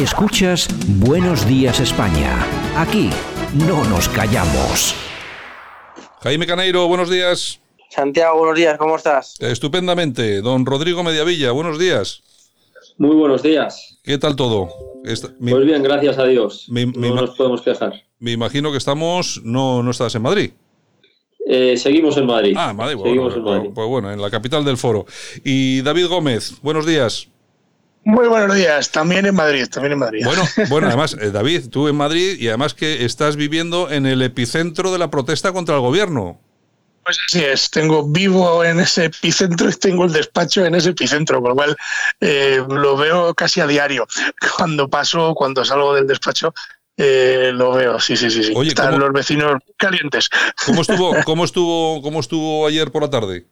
Escuchas Buenos Días España. Aquí no nos callamos. Jaime Caneiro, buenos días. Santiago, buenos días, ¿cómo estás? Estupendamente. Don Rodrigo Mediavilla, buenos días. Muy buenos días. ¿Qué tal todo? Muy bien, gracias a Dios. no nos podemos quejar. Me imagino que estamos, no, no estás en Madrid. Eh, seguimos en Madrid. Ah, Madrid, seguimos en Madrid. Pues bueno, en la capital del foro. Y David Gómez, buenos días. Muy buenos días, también en Madrid, también en Madrid. Bueno, bueno, además, eh, David, tú en Madrid y además que estás viviendo en el epicentro de la protesta contra el gobierno. Pues así es, tengo vivo en ese epicentro y tengo el despacho en ese epicentro, con lo cual eh, lo veo casi a diario. Cuando paso, cuando salgo del despacho, eh, lo veo, sí, sí, sí. sí. Están los vecinos calientes. ¿Cómo estuvo, cómo estuvo, cómo estuvo ayer por la tarde?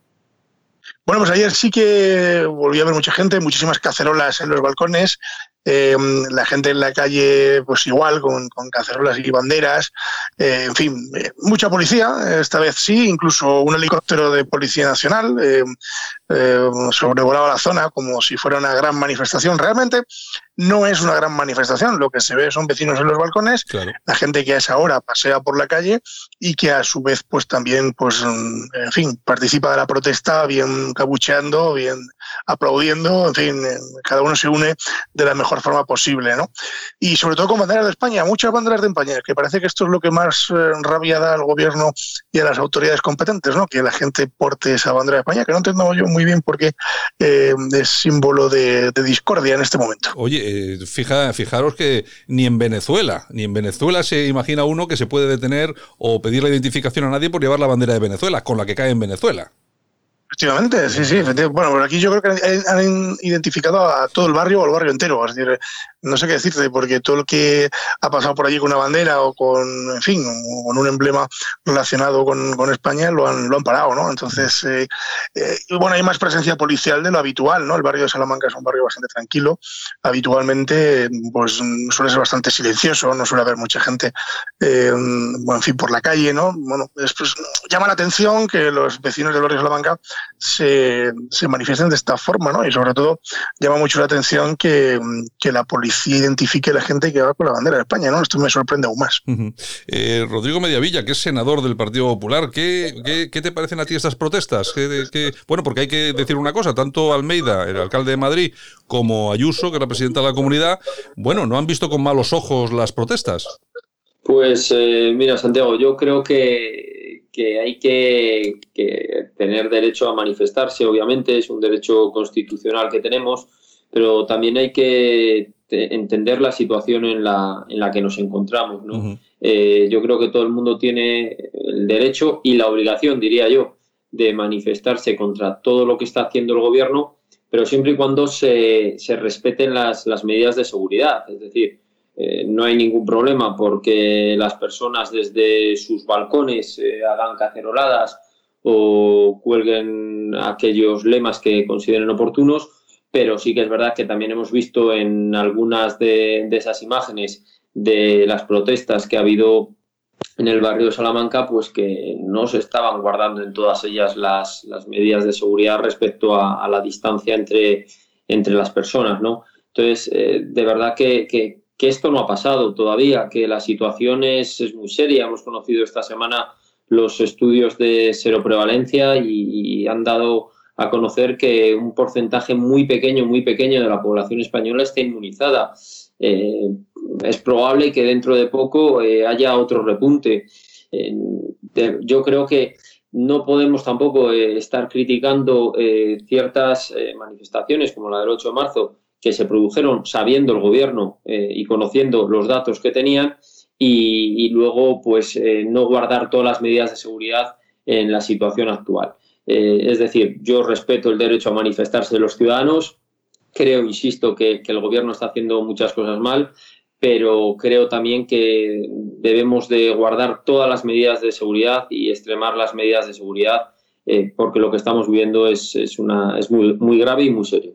Bueno, pues ayer sí que volví a ver mucha gente, muchísimas cacerolas en los balcones, eh, la gente en la calle, pues igual, con, cacerolas y banderas, eh, en fin, eh, mucha policía, esta vez sí, incluso un helicóptero de Policía Nacional sobrevolaba la zona como si fuera una gran manifestación. Realmente no es una gran manifestación, lo que se ve son vecinos en los balcones, la gente que a esa hora pasea por la calle y que a su vez pues también, pues, en fin, participa de la protesta, bien cabucheando, bien aplaudiendo, en fin, cada uno se une de la mejor forma posible, ¿no? Y sobre todo con banderas de España, muchas banderas de España, que parece que esto es lo que más eh, rabia da al gobierno y a las autoridades competentes, ¿no? Que la gente porte esa bandera de España, que no entiendo yo muy bien porque eh, es símbolo de, discordia en este momento. Oye, eh, fija, fijaros que ni en Venezuela, ni en Venezuela se imagina uno que se puede detener o pedir la identificación a nadie por llevar la bandera de Venezuela, con la que cae en Venezuela. Efectivamente, sí, sí. Bueno, por aquí yo creo que han identificado a todo el barrio o el barrio entero. Es decir, no sé qué decirte, porque todo lo que ha pasado por allí con una bandera o con, en fin, con un emblema relacionado con, España lo han, lo han parado, ¿no? Entonces, eh, eh, bueno, hay más presencia policial de lo habitual, ¿no? El barrio de Salamanca es un barrio bastante tranquilo. Habitualmente, pues suele ser bastante silencioso, no suele haber mucha gente, eh, bueno, en fin, por la calle, ¿no? Bueno, después llama la atención que los vecinos del barrio de Salamanca se, se manifiesten de esta forma, ¿no? Y sobre todo llama mucho la atención que, que la policía policía identifique a la gente que va con la bandera de España, ¿no? Esto me sorprende aún más. eh, Rodrigo Mediavilla, que es senador del Partido Popular, ¿qué, qué, te parecen a ti estas protestas? bueno, porque hay que decir una cosa, tanto Almeida, el alcalde de Madrid, como Ayuso, que es la presidenta de la comunidad, bueno, no han visto con malos ojos las protestas. Pues eh, mira, Santiago, yo creo que, que hay que, que, tener derecho a manifestarse, obviamente, es un derecho constitucional que tenemos, pero también hay que entender la situación en la, en la que nos encontramos. ¿no? Eh, yo creo que todo el mundo tiene el derecho y la obligación, diría yo, de manifestarse contra todo lo que está haciendo el gobierno, pero siempre y cuando se, se respeten las, las, medidas de seguridad. Es decir, eh, no hay ningún problema porque las personas desde sus balcones eh, hagan caceroladas o cuelguen aquellos lemas que consideren oportunos pero sí que es verdad que también hemos visto en algunas de, esas imágenes de las protestas que ha habido en el barrio de Salamanca, pues que no se estaban guardando en todas ellas las, medidas de seguridad respecto a, la distancia entre, entre las personas, ¿no? Entonces, eh, de verdad que, esto no ha pasado todavía, que la situación es, es, muy seria. Hemos conocido esta semana los estudios de seroprevalencia y, han dado a conocer que un porcentaje muy pequeño, muy pequeño de la población española está inmunizada. Eh, es probable que dentro de poco eh, haya otro repunte. yo creo que no podemos tampoco eh, estar criticando ciertas manifestaciones como la del 8 de marzo que se produjeron sabiendo el gobierno y conociendo los datos que tenían y, luego pues no guardar todas las medidas de seguridad en la situación actual. Eh, es decir, yo respeto el derecho a manifestarse de los ciudadanos, creo, insisto, que, el gobierno está haciendo muchas cosas mal, pero creo también que debemos de guardar todas las medidas de seguridad y extremar las medidas de seguridad eh, porque lo que estamos viendo es, es, una, es muy, muy grave y muy serio.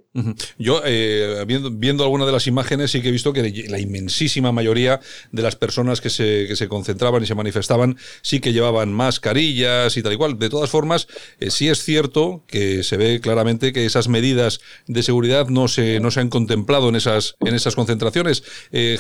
Yo, eh, viendo, viendo algunas de las imágenes, sí que he visto que la inmensísima mayoría de las personas que se, que se concentraban y se manifestaban sí que llevaban mascarillas y tal y cual. De todas formas, eh, sí es cierto que se ve claramente que esas medidas de seguridad no se, no se han contemplado en esas, en esas concentraciones.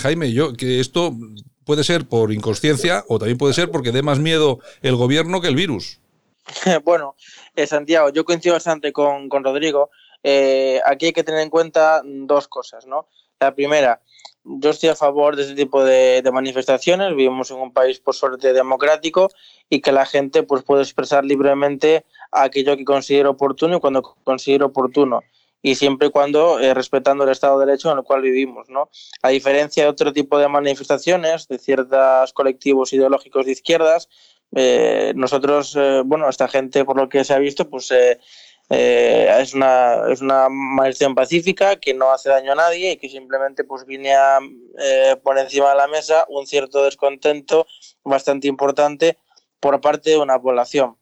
Jaime, yo, que esto puede ser por inconsciencia o también puede ser porque dé más miedo el gobierno que el virus. bueno, eh, Santiago, yo coincido bastante con, Rodrigo. Eh, aquí hay que tener en cuenta dos cosas, ¿no? La primera, yo estoy a favor de este tipo de, manifestaciones. Vivimos en un país, por suerte, democrático y que la gente pues, puede expresar libremente aquello que considera oportuno y cuando considera oportuno. Y siempre y cuando eh, respetando el Estado de Derecho en el cual vivimos, ¿no? A diferencia de otro tipo de manifestaciones de ciertos colectivos ideológicos de izquierdas, eh, nosotros, eh, bueno, esta gente, por lo que se ha visto, pues eh, es, una, es una manifestación pacífica que no hace daño a nadie y que simplemente pues viene a poner encima de la mesa un cierto descontento bastante importante por parte de una población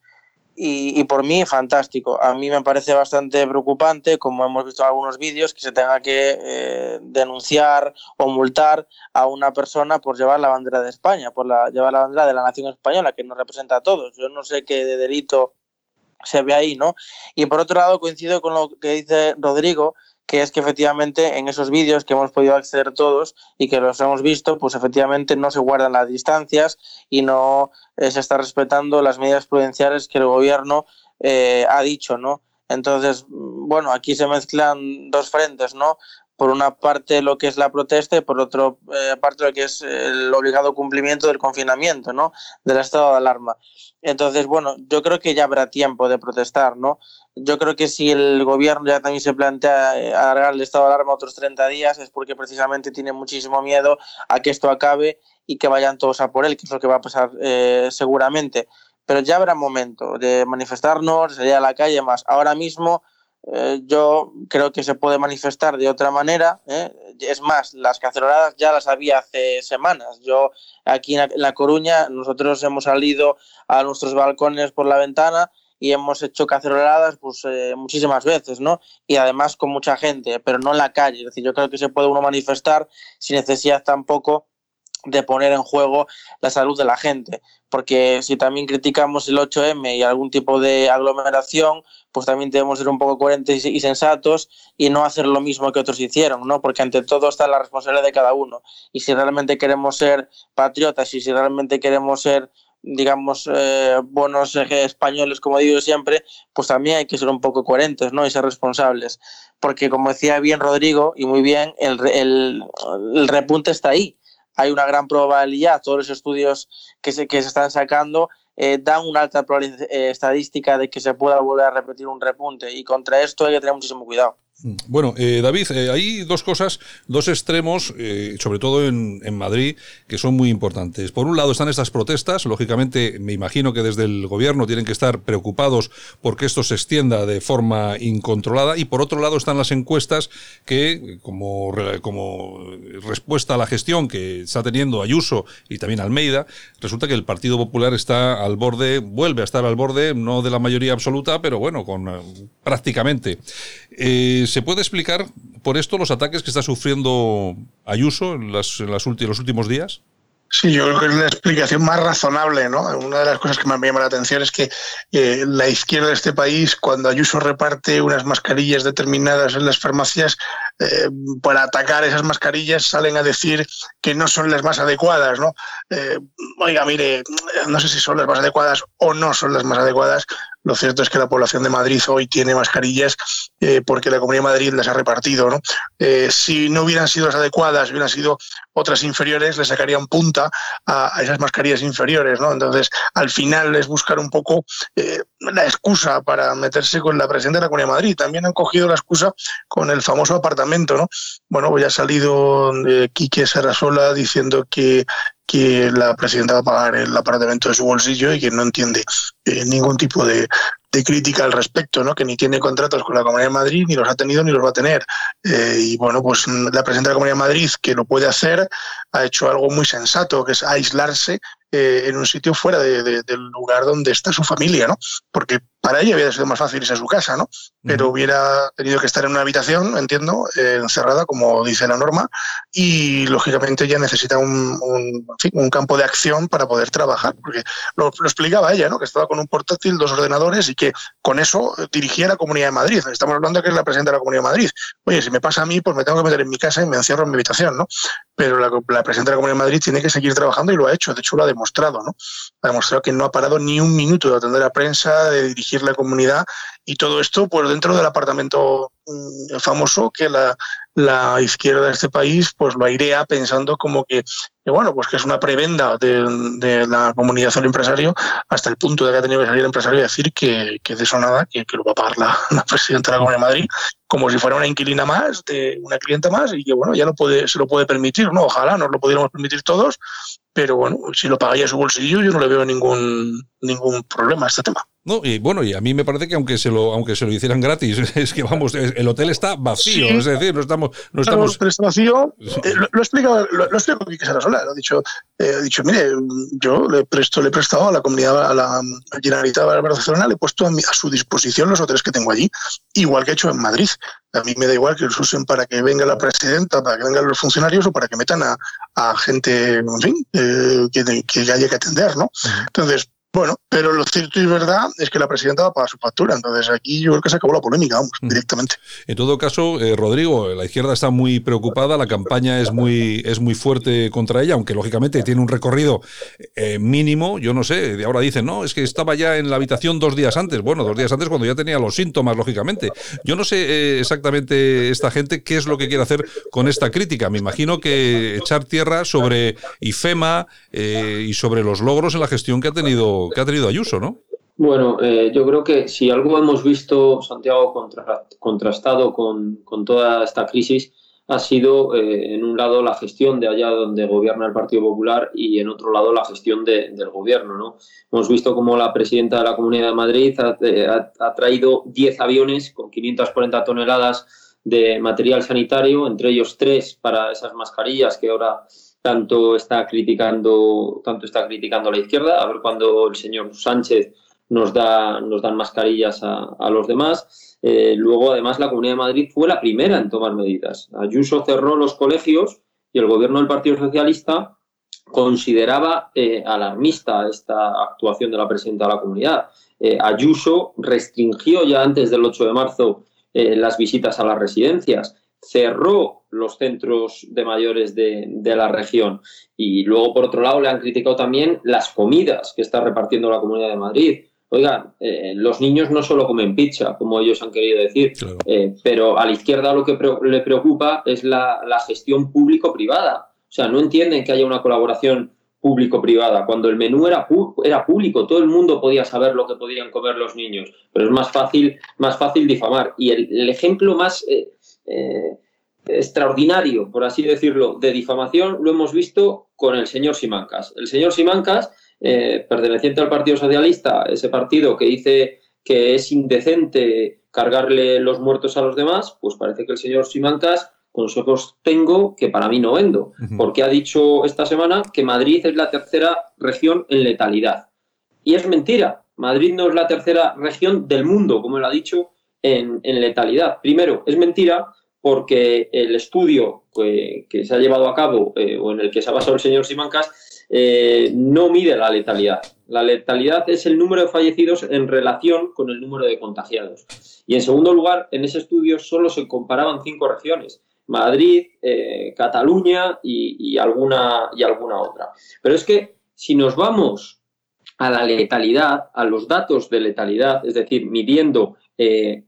y, por mí fantástico. A mí me parece bastante preocupante, como hemos visto en algunos vídeos, que se tenga que eh, denunciar o multar a una persona por llevar la bandera de España, por la, llevar la bandera de la nación española, que nos representa a todos. Yo no sé qué de delito se ve ahí, ¿no? Y por otro lado, coincido con lo que dice Rodrigo, que es que efectivamente en esos vídeos que hemos podido acceder todos y que los hemos visto, pues efectivamente no se guardan las distancias y no eh, se está respetando las medidas prudenciales que el gobierno eh, ha dicho, ¿no? Entonces, bueno, aquí se mezclan dos frentes, ¿no? Por una parte lo que es la protesta y por otra eh, parte lo que es el obligado cumplimiento del confinamiento, ¿no? Del estado de alarma. Entonces, bueno, yo creo que ya habrá tiempo de protestar, ¿no? Yo creo que si el gobierno ya también se plantea eh, alargar el estado de alarma otros 30 días es porque precisamente tiene muchísimo miedo a que esto acabe y que vayan todos a por él, que es lo que va a pasar eh, seguramente. Pero ya habrá momento de manifestarnos, de salir a la calle más. Ahora mismo eh, yo creo que se puede manifestar de otra manera. ¿eh? Es más, las caceroladas ya las había hace semanas. Yo aquí en La Coruña, nosotros hemos salido a nuestros balcones por la ventana y hemos hecho caceroladas pues, eh, muchísimas veces, ¿no? Y además con mucha gente, pero no en la calle. Es decir, yo creo que se puede uno manifestar sin necesidad tampoco de poner en juego la salud de la gente. Porque si también criticamos el 8M y algún tipo de aglomeración, pues también debemos ser un poco coherentes y sensatos y no hacer lo mismo que otros hicieron, ¿no? Porque ante todo está la responsabilidad de cada uno. Y si realmente queremos ser patriotas y si realmente queremos ser digamos, eh, buenos españoles, como digo siempre, pues también hay que ser un poco coherentes, ¿no? Y ser responsables. Porque, como decía bien Rodrigo, y muy bien, el, repunte está ahí hay una gran probabilidad, todos los estudios que se, que se están sacando eh, dan una alta probabilidad eh, estadística de que se pueda volver a repetir un repunte y contra esto hay que tener muchísimo cuidado. Bueno, eh, David, eh, hay dos cosas, dos extremos, eh, sobre todo en, Madrid, que son muy importantes. Por un lado están estas protestas, lógicamente me imagino que desde el gobierno tienen que estar preocupados porque esto se extienda de forma incontrolada, y por otro lado están las encuestas que, como, como respuesta a la gestión que está teniendo Ayuso y también Almeida, resulta que el Partido Popular está al borde, vuelve a estar al borde, no de la mayoría absoluta, pero bueno, con prácticamente. ¿Se puede explicar por esto los ataques que está sufriendo Ayuso en, las, los últimos días? Sí, yo creo que es la explicación más razonable, ¿no? Una de las cosas que más me llama la atención es que eh, la izquierda de este país, cuando Ayuso reparte unas mascarillas determinadas en las farmacias, eh, para atacar esas mascarillas salen a decir que no son las más adecuadas, ¿no? Eh, oiga, mire, no sé si son las más adecuadas o no son las más adecuadas, lo cierto es que la población de Madrid hoy tiene mascarillas eh, porque la Comunidad de Madrid las ha repartido. ¿no? Eh, si no hubieran sido las adecuadas, hubieran sido otras inferiores, le sacarían punta a, esas mascarillas inferiores. ¿no? Entonces, al final es buscar un poco eh, la excusa para meterse con la presidenta de la Comunidad de Madrid. También han cogido la excusa con el famoso apartamento. ¿no? Bueno, pues ya ha salido Quique Sarasola diciendo que que la presidenta va a pagar el apartamento de su bolsillo y que no entiende eh, ningún tipo de, crítica al respecto, ¿no? que ni tiene contratos con la Comunidad de Madrid, ni los ha tenido ni los va a tener. Eh, y bueno, pues la presidenta de la Comunidad de Madrid, que lo puede hacer, ha hecho algo muy sensato, que es aislarse eh, en un sitio fuera del lugar donde está su familia, ¿no? Porque para ella hubiera sido más fácil irse a su casa, ¿no? Pero hubiera tenido que estar en una habitación, entiendo, eh, encerrada, como dice la norma, y lógicamente ella necesita un, un, campo de acción para poder trabajar, porque lo, explicaba ella, ¿no? Que estaba con un portátil, dos ordenadores y que con eso dirigía la Comunidad de Madrid. Estamos hablando de que es la presidenta de la Comunidad de Madrid. Oye, si me pasa a mí, pues me tengo que meter en mi casa y me encierro en mi habitación, ¿no? Pero la, presidenta de la Comunidad de Madrid tiene que seguir trabajando y lo ha hecho, de hecho lo ha demostrado, ¿no? Ha demostrado que no ha parado ni un minuto de atender a prensa, de dirigir la comunidad y todo esto pues dentro del apartamento famoso que la, la, izquierda de este país pues lo airea pensando como que, bueno pues que es una prebenda de, la comunidad del empresario hasta el punto de que ha tenido que salir el empresario y decir que, que de eso nada que, lo va a pagar la, presidenta de la Comunidad de Madrid como si fuera una inquilina más de una clienta más y que bueno ya no puede se lo puede permitir no ojalá nos lo pudiéramos permitir todos pero bueno si lo pagaría su bolsillo yo no le veo ningún ningún problema a este tema no, y bueno, y a mí me parece que aunque se lo, aunque se lo hicieran gratis, es que vamos, el hotel está vacío, es decir, no estamos, no estamos. está vacío. Eh, lo, lo, explica, lo, lo explica Quique Sarasola, ha dicho, eh, ha dicho, mire, yo le presto, le he prestado a la comunidad, a la Generalitat de Barcelona, le he puesto a, a, su disposición los hoteles que tengo allí, igual que he hecho en Madrid. A mí me da igual que los usen para que venga la presidenta, para que vengan los funcionarios o para que metan a, a gente, en fin, eh, que, que haya que atender, ¿no? Entonces, bueno, pero lo cierto y verdad es que la presidenta va a pagar su factura. Entonces aquí yo creo que se acabó la polémica, vamos, directamente. En todo caso, eh, Rodrigo, la izquierda está muy preocupada, la campaña es muy, es muy fuerte contra ella, aunque lógicamente tiene un recorrido eh, mínimo. Yo no sé, de ahora dicen, no, es que estaba ya en la habitación dos días antes. Bueno, dos días antes cuando ya tenía los síntomas, lógicamente. Yo no sé eh, exactamente esta gente qué es lo que quiere hacer con esta crítica. Me imagino que echar tierra sobre IFEMA y sobre los logros en la gestión que ha tenido que ha tenido Ayuso, ¿no? Bueno, eh, yo creo que si algo hemos visto, Santiago, contrastado con, toda esta crisis, ha sido, eh, en un lado, la gestión de allá donde gobierna el Partido Popular y, en otro lado, la gestión del gobierno. ¿no? Hemos visto cómo la presidenta de la Comunidad de Madrid ha, eh, ha traído 10 aviones con 540 toneladas de material sanitario, entre ellos tres para esas mascarillas que ahora tanto está criticando, tanto está criticando la izquierda, a ver cuando el señor Sánchez nos da, nos dan mascarillas a, los demás. Eh, luego, además, la Comunidad de Madrid fue la primera en tomar medidas. Ayuso cerró los colegios y el gobierno del Partido Socialista consideraba eh, alarmista esta actuación de la presidenta de la comunidad. Eh, Ayuso restringió ya antes del 8 de marzo las visitas a las residencias cerró los centros de mayores de, la región. Y luego, por otro lado, le han criticado también las comidas que está repartiendo la Comunidad de Madrid. Oigan, eh, los niños no solo comen pizza, como ellos han querido decir, eh, pero a la izquierda lo que le preocupa es la, gestión público-privada. O sea, no entienden que haya una colaboración público-privada. Cuando el menú era, era público, todo el mundo podía saber lo que podían comer los niños, pero es más fácil, más fácil difamar. Y el, ejemplo más... Eh, eh, extraordinario, por así decirlo, de difamación lo hemos visto con el señor Simancas. El señor Simancas, eh, perteneciente al Partido Socialista, ese partido que dice que es indecente cargarle los muertos a los demás, pues parece que el señor Simancas consejos tengo que para mí no vendo, porque ha dicho esta semana que Madrid es la tercera región en letalidad. Y es mentira, Madrid no es la tercera región del mundo, como él ha dicho, en, en letalidad. Primero, es mentira porque el estudio que, se ha llevado a cabo eh, o en el que se ha basado el señor Simancas eh, no mide la letalidad. La letalidad es el número de fallecidos en relación con el número de contagiados. Y en segundo lugar, en ese estudio solo se comparaban cinco regiones. Madrid, eh, Cataluña y, alguna, y alguna otra. Pero es que si nos vamos a la letalidad, a los datos de letalidad, es decir, midiendo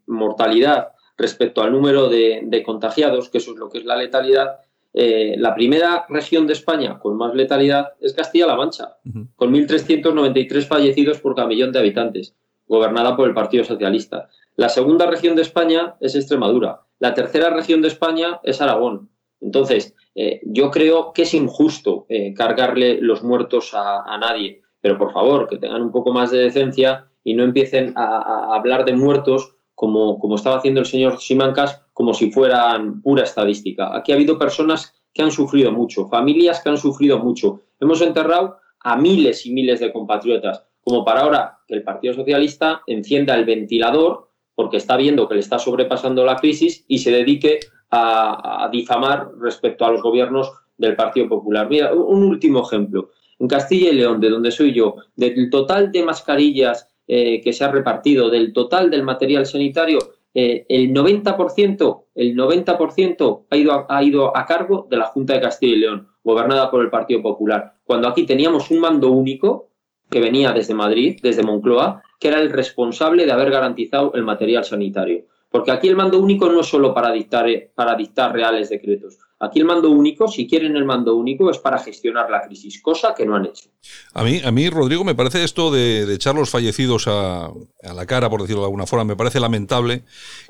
mortalidad respecto al número de, contagiados, que eso es lo que es la letalidad, eh, la primera región de España con más letalidad es Castilla-La Mancha, con 1.393 fallecidos por cada millón de habitantes, gobernada por el Partido Socialista. La segunda región de España es Extremadura. La tercera región de España es Aragón. Entonces, eh, yo creo que es injusto eh, cargarle los muertos a, nadie, pero por favor, que tengan un poco más de decencia y no empiecen a hablar de muertos como, como estaba haciendo el señor Simancas, como si fueran pura estadística. Aquí ha habido personas que han sufrido mucho, familias que han sufrido mucho. Hemos enterrado a miles y miles de compatriotas, como para ahora que el Partido Socialista encienda el ventilador porque está viendo que le está sobrepasando la crisis y se dedique a, difamar respecto a los gobiernos del Partido Popular. Mira, un último ejemplo. En Castilla y León, de donde soy yo, del total de mascarillas eh, que se ha repartido, del total del material sanitario, eh, el 90%, el 90% ha, ido ha ido a cargo de la Junta de Castilla y León, gobernada por el Partido Popular. Cuando aquí teníamos un mando único que venía desde Madrid, desde Moncloa, que era el responsable de haber garantizado el material sanitario. Porque aquí el mando único no es solo para dictar, para dictar reales decretos. Aquí el mando único, si quieren el mando único, es para gestionar la crisis, cosa que no han hecho. A mí, a mí Rodrigo, me parece esto de, echar los fallecidos a, a, la cara, por decirlo de alguna forma, me parece lamentable.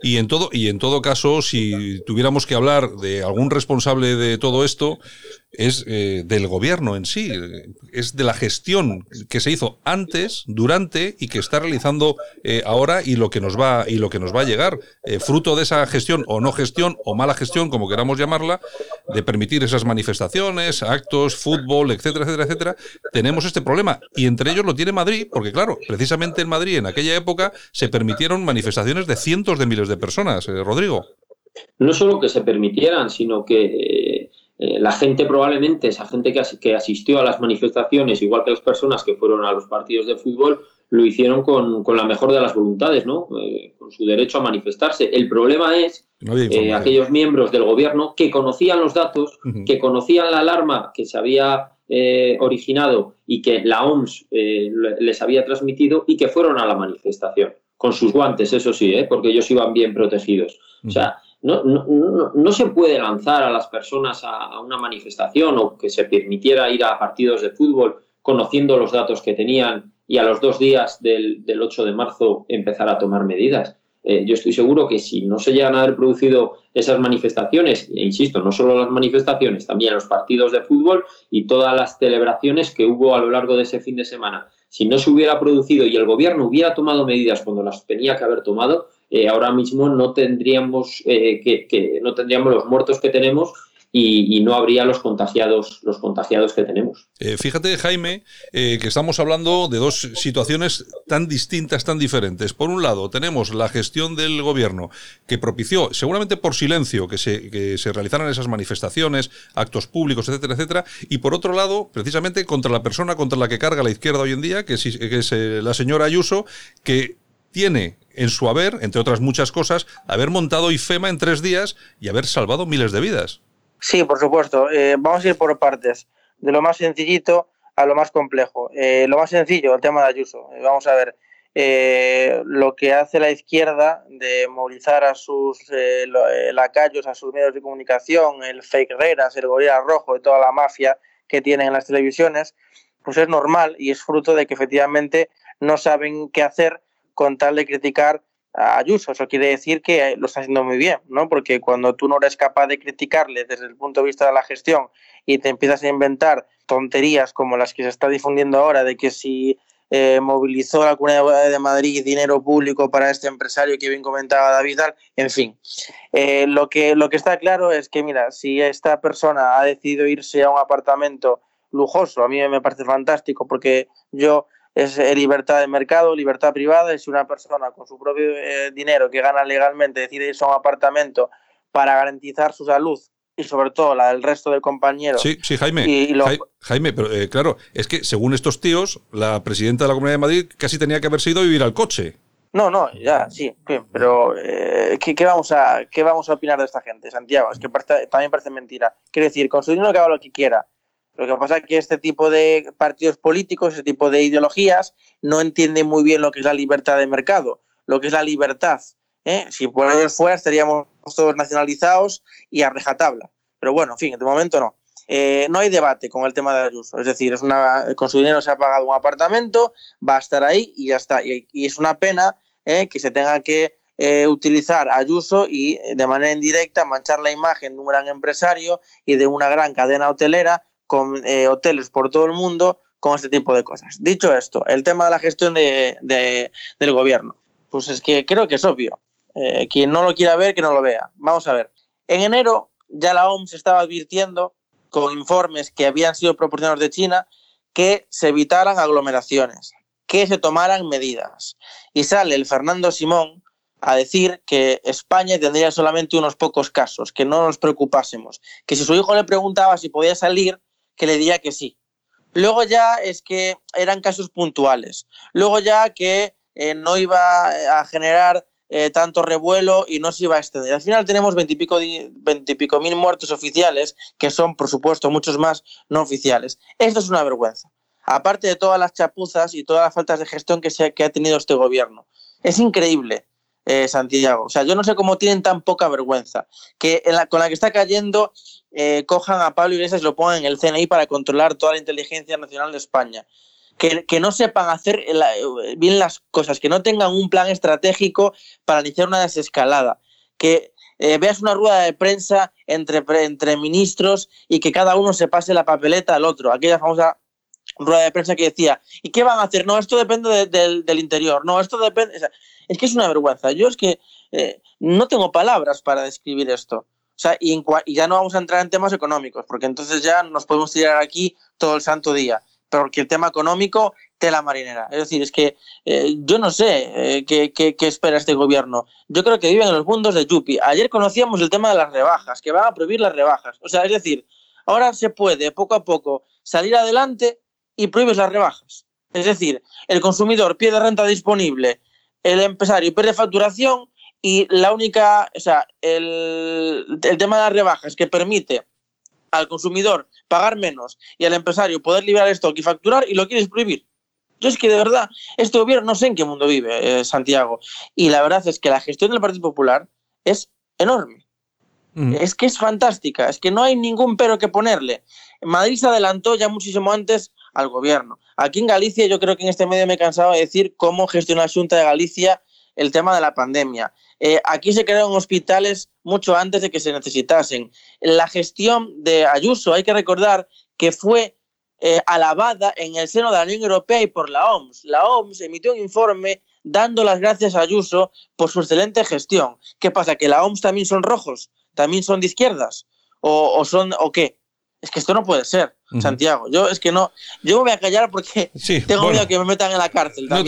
Y en, todo, y en todo caso, si tuviéramos que hablar de algún responsable de todo esto, es eh, del gobierno en sí, es de la gestión que se hizo antes, durante y que está realizando eh, ahora y lo que nos va y lo que nos va a llegar, eh, fruto de esa gestión o no gestión o mala gestión, como queramos llamarla, de permitir esas manifestaciones, actos, fútbol, etcétera, etcétera, etcétera, tenemos este problema y entre ellos lo tiene Madrid, porque claro, precisamente en Madrid en aquella época se permitieron manifestaciones de cientos de miles de personas, Rodrigo. No solo que se permitieran, sino que eh, la gente probablemente, esa gente que, asistió a las manifestaciones, igual que las personas que fueron a los partidos de fútbol, lo hicieron con, la mejor de las voluntades, ¿no? Eh, con su derecho a manifestarse. El problema es eh, aquellos miembros del gobierno que conocían los datos, que conocían la alarma que se había originado y que la OMS les había transmitido y que fueron a la manifestación, con sus guantes, eso sí, porque ellos iban bien protegidos. O sea, no, se puede lanzar a las personas a, una manifestación o que se permitiera ir a partidos de fútbol conociendo los datos que tenían y a los dos días del, del 8 de marzo empezar a tomar medidas. Eh, yo estoy seguro que si no se llegan a haber producido esas manifestaciones, e insisto, no solo las manifestaciones, también los partidos de fútbol y todas las celebraciones que hubo a lo largo de ese fin de semana, si no se hubiera producido y el gobierno hubiera tomado medidas cuando las tenía que haber tomado, eh, ahora mismo no tendríamos, eh, que, no tendríamos los muertos que tenemos y, no habría los contagiados, los contagiados que tenemos. Eh, fíjate, Jaime, que estamos hablando de dos situaciones tan distintas, tan diferentes. Por un lado, tenemos la gestión del gobierno que propició, seguramente por silencio, que se, que se realizaran esas manifestaciones, actos públicos, etcétera, etcétera. Y por otro lado, precisamente contra la persona contra la que carga la izquierda hoy en día, que es, que es la señora Ayuso, que tiene en su haber, entre otras muchas cosas, haber montado IFEMA en tres días y haber salvado miles de vidas. Sí, por supuesto. Eh, vamos a ir por partes, de lo más sencillito a lo más complejo. Eh, lo más sencillo, el tema de Ayuso. Eh, vamos a ver. lo que hace la izquierda de movilizar a sus lacayos, a sus medios de comunicación, el fake reras, el gorila rojo y toda la mafia que tienen en las televisiones, pues es normal y es fruto de que efectivamente no saben qué hacer con tal de criticar a Ayuso. Eso quiere decir que lo está haciendo muy bien, ¿no? Porque cuando tú no eres capaz de criticarle desde el punto de vista de la gestión y te empiezas a inventar tonterías como las que se está difundiendo ahora, de que si eh, movilizó la Comunidad de Madrid dinero público para este empresario que bien comentaba David, en fin. Eh, lo, que, lo que está claro es que, mira, si esta persona ha decidido irse a un apartamento lujoso, a mí me parece fantástico porque yo es eh, libertad de mercado, libertad privada, y si una persona con su propio eh, dinero que gana legalmente decide irse a un apartamento para garantizar su salud y sobre todo la del resto de compañeros. Sí, sí, Jaime. Jaime, pero eh, claro, es que según estos tíos, la presidenta de la Comunidad de Madrid casi tenía que haber sido vivir al coche. No, no, ya, sí, pero ¿qué, vamos a, ¿qué vamos a opinar de esta gente, Santiago? Es que también parece mentira. Quiero decir, con su dinero que haga lo que quiera, lo que pasa es que este tipo de partidos políticos, este tipo de ideologías, no entienden muy bien lo que es la libertad de mercado, lo que es la libertad. ¿eh? Si por ellos fuera, estaríamos todos nacionalizados y a rejatabla. Pero bueno, en fin, de momento no. Eh, no hay debate con el tema de Ayuso. Es decir, es una, con su dinero se ha pagado un apartamento, va a estar ahí y ya está. Y, es una pena ¿eh? que se tenga que utilizar Ayuso y de manera indirecta manchar la imagen de un gran empresario y de una gran cadena hotelera con eh, hoteles por todo el mundo con este tipo de cosas. Dicho esto, el tema de la gestión de, del gobierno, pues es que creo que es obvio. Eh, quien no lo quiera ver, que no lo vea. Vamos a ver. En enero ya la OMS estaba advirtiendo con informes que habían sido proporcionados de China que se evitaran aglomeraciones, que se tomaran medidas. Y sale el Fernando Simón a decir que España tendría solamente unos pocos casos, que no nos preocupásemos, que si su hijo le preguntaba si podía salir, que le diría que sí. Luego ya es que eran casos puntuales. Luego ya que eh, no iba a generar eh, tanto revuelo y no se iba a extender. Al final tenemos veintipico, veintipico mil muertos oficiales, que son, por supuesto, muchos más no oficiales. Esto es una vergüenza. Aparte de todas las chapuzas y todas las faltas de gestión que, se, que ha tenido este gobierno. Es increíble, eh, Santiago. O sea, yo no sé cómo tienen tan poca vergüenza. Que con la que está cayendo, eh, cojan a Pablo Iglesias y lo pongan en el CNI para controlar toda la inteligencia nacional de España que, no sepan hacer bien las cosas, que no tengan un plan estratégico para iniciar una desescalada, que eh, veas una rueda de prensa entre, entre ministros y que cada uno se pase la papeleta al otro, aquella famosa rueda de prensa que decía, ¿y qué van a hacer? No, esto depende del interior, no, esto depende... es que es una vergüenza, yo es que eh, no tengo palabras para describir esto. O sea, y, ya no vamos a entrar en temas económicos, porque entonces ya nos podemos tirar aquí todo el santo día porque el tema económico, tela marinera. Es decir, es que eh, yo no sé eh, qué, qué, espera este gobierno. Yo creo que viven en los mundos de Yupi. Ayer conocíamos el tema de las rebajas, que van a prohibir las rebajas. O sea, es decir, ahora se puede poco a poco salir adelante y prohíbes las rebajas. Es decir, el consumidor pierde renta disponible, el empresario pierde facturación y la única, o sea, el, el tema de las rebajas que permite al consumidor pagar menos y al empresario poder liberar esto y facturar y lo quieres prohibir. Yo es que de verdad, este gobierno no sé en qué mundo vive, eh, Santiago. Y la verdad es que la gestión del Partido Popular es enorme. Mm. Es que es fantástica, es que no hay ningún pero que ponerle. Madrid se adelantó ya muchísimo antes al gobierno. Aquí en Galicia yo creo que en este medio me he cansado de decir cómo gestionó la Junta de Galicia el tema de la pandemia. Eh, aquí se crearon hospitales mucho antes de que se necesitasen. La gestión de Ayuso, hay que recordar que fue eh, alabada en el seno de la Unión Europea y por la OMS. La OMS emitió un informe dando las gracias a Ayuso por su excelente gestión. ¿Qué pasa? ¿Que la OMS también son rojos? ¿También son de izquierdas? ¿O, o son o qué? Es que esto no puede ser. Santiago. Yo es que no, yo me voy a callar porque tengo miedo que me metan en la cárcel. no, te,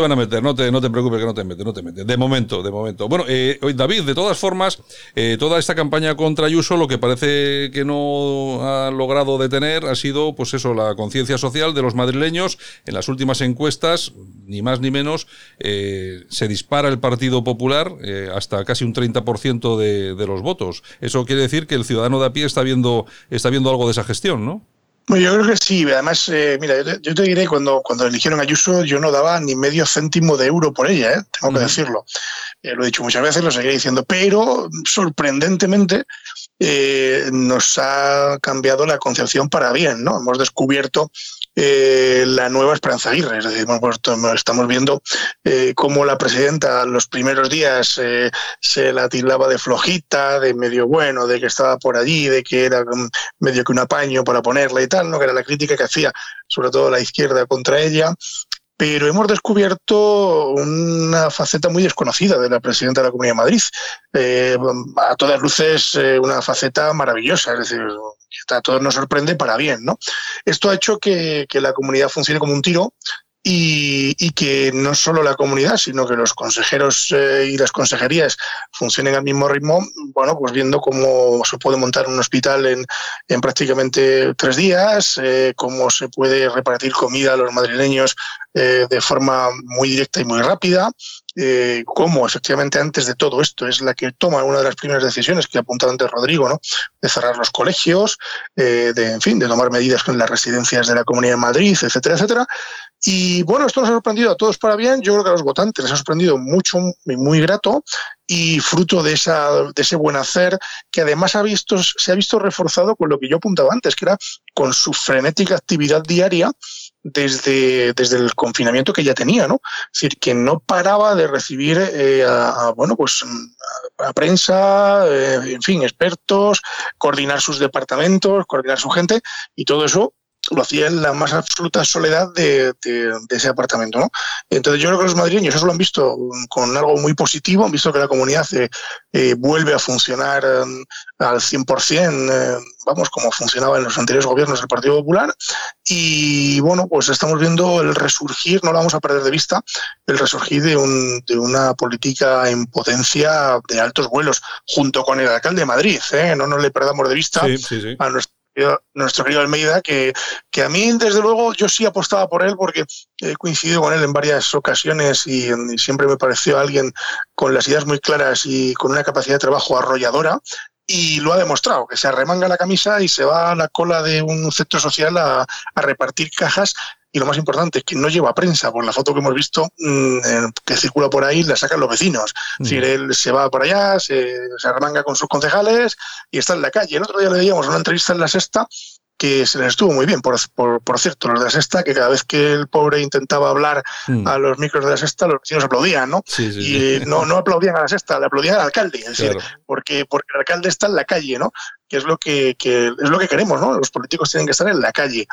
van, a meter, no te, no te preocupes que no te meten, no te meten. De momento, de momento. Bueno, eh, David, de todas formas, eh, toda esta campaña contra Ayuso lo que parece que no ha logrado detener ha sido, pues eso, la conciencia social de los madrileños. En las últimas encuestas, ni más ni menos, eh, se dispara el Partido Popular hasta casi un 30% de, de los votos. Eso quiere decir que el ciudadano de a pie está viendo viendo algo de esa gestión, ¿no? yo creo que sí. Además, eh, mira, yo te, diré, cuando, cuando eligieron a Ayuso, yo no daba ni medio céntimo de euro por ella, ¿eh? tengo que decirlo. Eh, lo he dicho muchas veces, lo seguiré diciendo, pero sorprendentemente nos ha cambiado la concepción para bien, ¿no? Hemos descubierto eh, la nueva Esperanza Aguirre. Es decir, pues, estamos viendo eh, cómo la presidenta los primeros días eh, se la tildaba de flojita, de medio bueno, de que estaba por allí, de que era medio que un apaño para ponerla y tal, ¿no? que era la crítica que hacía sobre todo la izquierda contra ella pero hemos descubierto una faceta muy desconocida de la presidenta de la Comunidad de Madrid. Eh, a todas luces, una faceta maravillosa, es decir, a todos nos sorprende para bien. ¿no? Esto ha hecho que, que la comunidad funcione como un tiro y, que no solo la comunidad, sino que los consejeros eh, y las consejerías funcionen al mismo ritmo, bueno, pues viendo cómo se puede montar un hospital en, en prácticamente tres días, eh, cómo se puede repartir comida a los madrileños eh, de forma muy directa y muy rápida, cómo efectivamente antes de todo esto es la que toma una de las primeras decisiones que ha apuntado antes Rodrigo, ¿no? de cerrar los colegios, de, en fin, de tomar medidas con las residencias de la Comunidad de Madrid, etcétera, etcétera. Y bueno, esto nos ha sorprendido a todos para bien. Yo creo que a los votantes les ha sorprendido mucho muy grato y fruto de, esa, de ese buen hacer que además ha visto, se ha visto reforzado con lo que yo apuntaba antes, que era con su frenética actividad diaria desde, desde el confinamiento que ya tenía, ¿no? Es decir, que no paraba de recibir eh, a, bueno, pues a, prensa, eh, en fin, expertos, coordinar sus departamentos, coordinar su gente y todo eso lo hacía en la más absoluta soledad de, ese apartamento. ¿no? Entonces yo creo que los madrileños eso lo han visto con algo muy positivo, han visto que la comunidad eh, eh, vuelve a funcionar mm, al 100%, eh, vamos, como funcionaba en los anteriores gobiernos del Partido Popular. Y bueno, pues estamos viendo el resurgir, no lo vamos a perder de vista, el resurgir de, un, de una política en potencia de altos vuelos, junto con el alcalde de Madrid. No nos le perdamos de vista a nuestro nuestro querido Almeida, que, que a mí, desde luego, yo sí apostaba por él porque he coincidido con él en varias ocasiones y, siempre me pareció alguien con las ideas muy claras y con una capacidad de trabajo arrolladora y lo ha demostrado, que se arremanga la camisa y se va a la cola de un centro social a, a repartir cajas y lo más importante es que no lleva prensa, por la foto que hemos visto mm, que circula por ahí la sacan los vecinos. Es decir, él se va por allá, se, se con sus concejales y está en la calle. El otro día le veíamos una entrevista en La Sexta que se les estuvo muy bien, por, por, cierto, los de la sexta, que cada vez que el pobre intentaba hablar mm. a los micros de la sexta, los vecinos aplaudían, ¿no? y no, no aplaudían a la sexta, le aplaudían al alcalde, es decir, porque, porque el alcalde está en la calle, ¿no? Que es lo que, que, es lo que queremos, ¿no? Los políticos tienen que estar en la calle.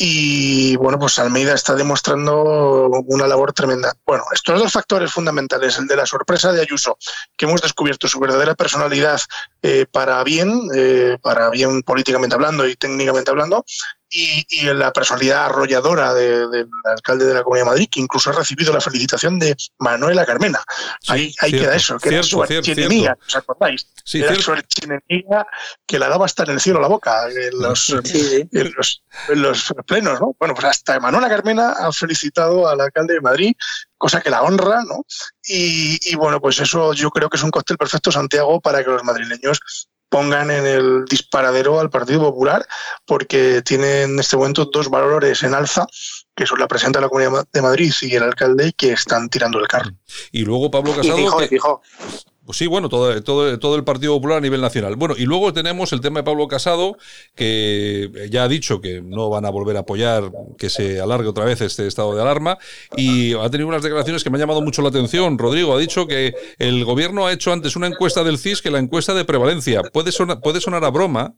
Y bueno, pues Almeida está demostrando una labor tremenda. Bueno, estos dos factores fundamentales, el de la sorpresa de Ayuso, que hemos descubierto su verdadera personalidad eh, para bien, eh, para bien políticamente hablando y técnicamente hablando, y, la personalidad arrolladora del alcalde de la Comunidad de Madrid, que incluso ha recibido la felicitación de Manuela Carmena. ahí, ahí queda eso, que era su archienemiga, ¿os acordáis? era su archienemiga que la daba hasta en el cielo la boca, en los, en los, en los, plenos, ¿no? Bueno, pues hasta Manuela Carmena ha felicitado al alcalde de Madrid, cosa que la honra, ¿no? Y, y bueno, pues eso yo creo que es un cóctel perfecto, Santiago, para que los madrileños pongan en el disparadero al Partido Popular, porque tiene en este momento dos valores en alza, que son la presidenta de la Comunidad de Madrid y el alcalde, que están tirando el carro. Y luego Pablo Casado. Pues sí, bueno, todo, todo, todo, el Partido Popular a nivel nacional. Bueno, y luego tenemos el tema de Pablo Casado, que ya ha dicho que no van a volver a apoyar que se alargue otra vez este estado de alarma, y ha tenido unas declaraciones que me han llamado mucho la atención. Rodrigo ha dicho que el gobierno ha hecho antes una encuesta del CIS que la encuesta de prevalencia. Puede sonar, puede sonar a broma,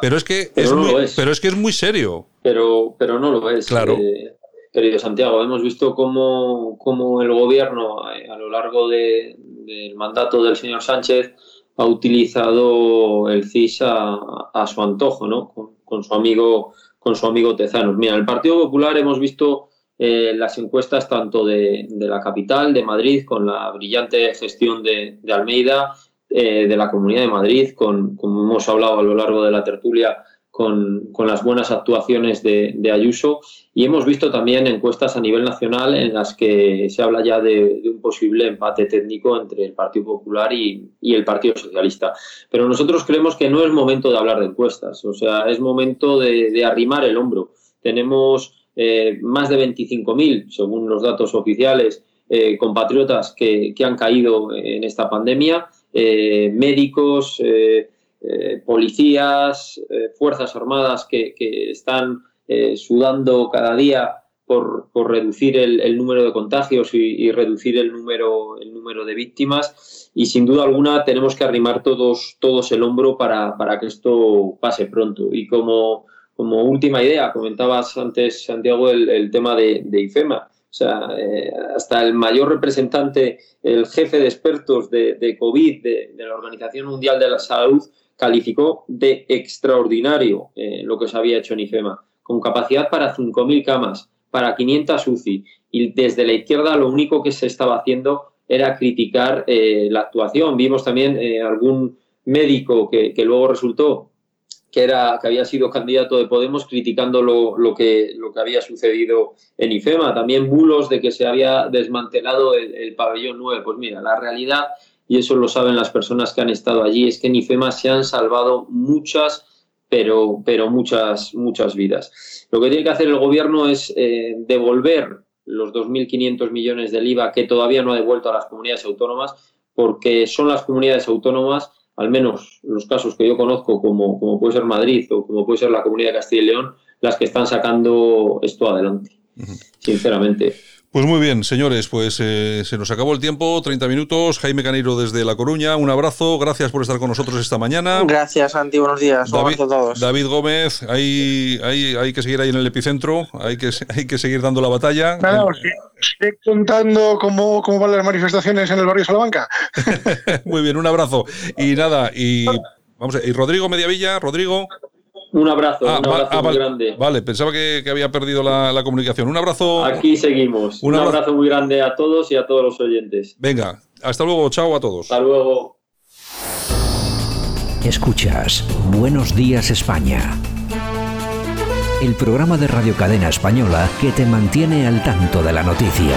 pero es que es, muy, Pero es que es muy serio. Pero, pero no lo es. Claro. Eh, querido Santiago, hemos visto cómo, cómo el gobierno eh, a lo largo de, del mandato del señor Sánchez ha utilizado el CIS a, su antojo, ¿no? Con, su amigo con su amigo Tezanos. Mira, el Partido Popular hemos visto eh, las encuestas tanto de, la capital, de Madrid, con la brillante gestión de, Almeida, eh, de la Comunidad de Madrid, con, como hemos hablado a lo largo de la tertulia, con, las buenas actuaciones de, Ayuso y hemos visto también encuestas a nivel nacional en las que se habla ya de, un posible empate técnico entre el Partido Popular y, el Partido Socialista. Pero nosotros creemos que no es momento de hablar de encuestas, o sea, es momento de, arrimar el hombro. Tenemos eh, más de 25.000, según los datos oficiales, eh, compatriotas que, han caído en esta pandemia, eh, médicos, eh, policías, eh, fuerzas armadas que, están eh, sudando cada día por, reducir el, número de contagios y, reducir el número, el número de víctimas. Y sin duda alguna tenemos que arrimar todos, todos el hombro para, que esto pase pronto. Y como, como última idea, comentabas antes, Santiago, el, tema de, IFEMA. O sea, hasta el mayor representante, el jefe de expertos de, COVID de, de, la Organización Mundial de la Salud, calificó de extraordinario eh, lo que se había hecho en IFEMA, con capacidad para 5.000 camas, para 500 UCI, y desde la izquierda lo único que se estaba haciendo era criticar eh, la actuación. Vimos también eh, algún médico que, luego resultó que, era, que había sido candidato de Podemos criticando lo, lo, que, lo que había sucedido en IFEMA. También bulos de que se había desmantelado el, el pabellón 9. Pues mira, la realidad y eso lo saben las personas que han estado allí, es que en IFEMA se han salvado muchas, pero, pero muchas, muchas vidas. Lo que tiene que hacer el gobierno es eh, devolver los 2.500 millones del IVA que todavía no ha devuelto a las comunidades autónomas, porque son las comunidades autónomas, al menos los casos que yo conozco, como, como puede ser Madrid o como puede ser la comunidad de Castilla y León, las que están sacando esto adelante, sinceramente. Pues muy bien, señores, pues eh, se nos acabó el tiempo, 30 minutos. Jaime Caneiro desde La Coruña, un abrazo, gracias por estar con nosotros esta mañana. Gracias, Santi, buenos días. David, a todos. David Gómez, hay, hay, hay, que seguir ahí en el epicentro, hay que, hay que seguir dando la batalla. Nada, os contando cómo, cómo van las manifestaciones en el barrio Salamanca. muy bien, un abrazo. Y nada, y vamos a, y Rodrigo Mediavilla, Rodrigo. Un abrazo, ah, un abrazo ah, muy vale, grande. Vale, pensaba que, que había perdido la, la, comunicación. Un abrazo. Aquí seguimos. Un, un abrazo muy grande a todos y a todos los oyentes. Venga, hasta luego, chao a todos. Hasta luego. Escuchas Buenos Días España. El programa de Radio Cadena Española que te mantiene al tanto de la noticia.